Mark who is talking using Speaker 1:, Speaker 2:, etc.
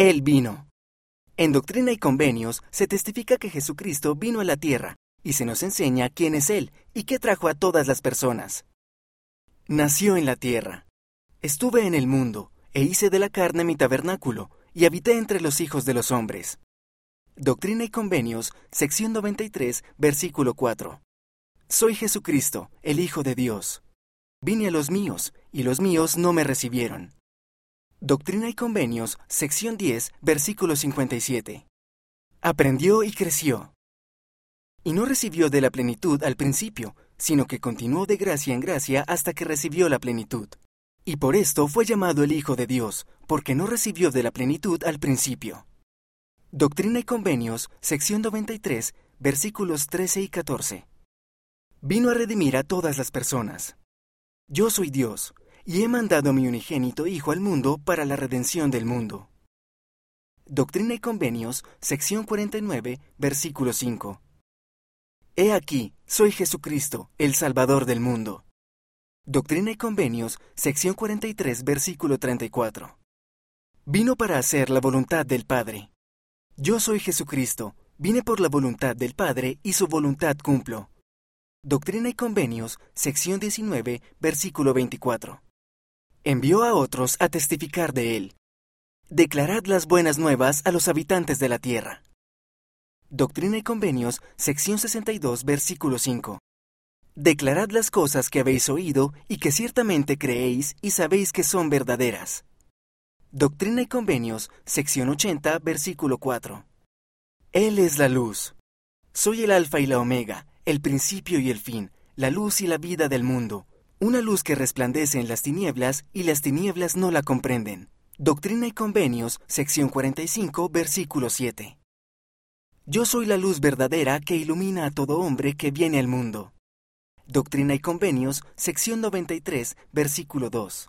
Speaker 1: Él vino. En Doctrina y Convenios se testifica que Jesucristo vino a la tierra y se nos enseña quién es Él y qué trajo a todas las personas. Nació en la tierra. Estuve en el mundo e hice de la carne mi tabernáculo y habité entre los hijos de los hombres. Doctrina y Convenios, sección 93, versículo 4. Soy Jesucristo, el Hijo de Dios. Vine a los míos, y los míos no me recibieron. Doctrina y Convenios, sección 10, versículo 57. Aprendió y creció. Y no recibió de la plenitud al principio, sino que continuó de gracia en gracia hasta que recibió la plenitud. Y por esto fue llamado el Hijo de Dios, porque no recibió de la plenitud al principio. Doctrina y Convenios, sección 93, versículos 13 y 14. Vino a redimir a todas las personas. Yo soy Dios, y he mandado a mi unigénito Hijo al mundo para la redención del mundo. Doctrina y Convenios, sección 49, versículo 5. He aquí, soy Jesucristo, el Salvador del mundo. Doctrina y Convenios, sección 43, versículo 34. Vino para hacer la voluntad del Padre. Yo soy Jesucristo, vine por la voluntad del Padre y su voluntad cumplo. Doctrina y Convenios, sección 19, versículo 24. Envió a otros a testificar de él. Declarad las buenas nuevas a los habitantes de la tierra. Doctrina y Convenios, sección 62, versículo 5. Declarad las cosas que habéis oído y que ciertamente creéis y sabéis que son verdaderas. Doctrina y Convenios, sección 80, versículo 4. Él es la luz. Soy el Alfa y la Omega, el principio y el fin, la luz y la vida del mundo. Una luz que resplandece en las tinieblas y las tinieblas no la comprenden. Doctrina y Convenios, sección 45, versículo 7. Yo soy la luz verdadera que ilumina a todo hombre que viene al mundo. Doctrina y Convenios, sección 93, versículo 2.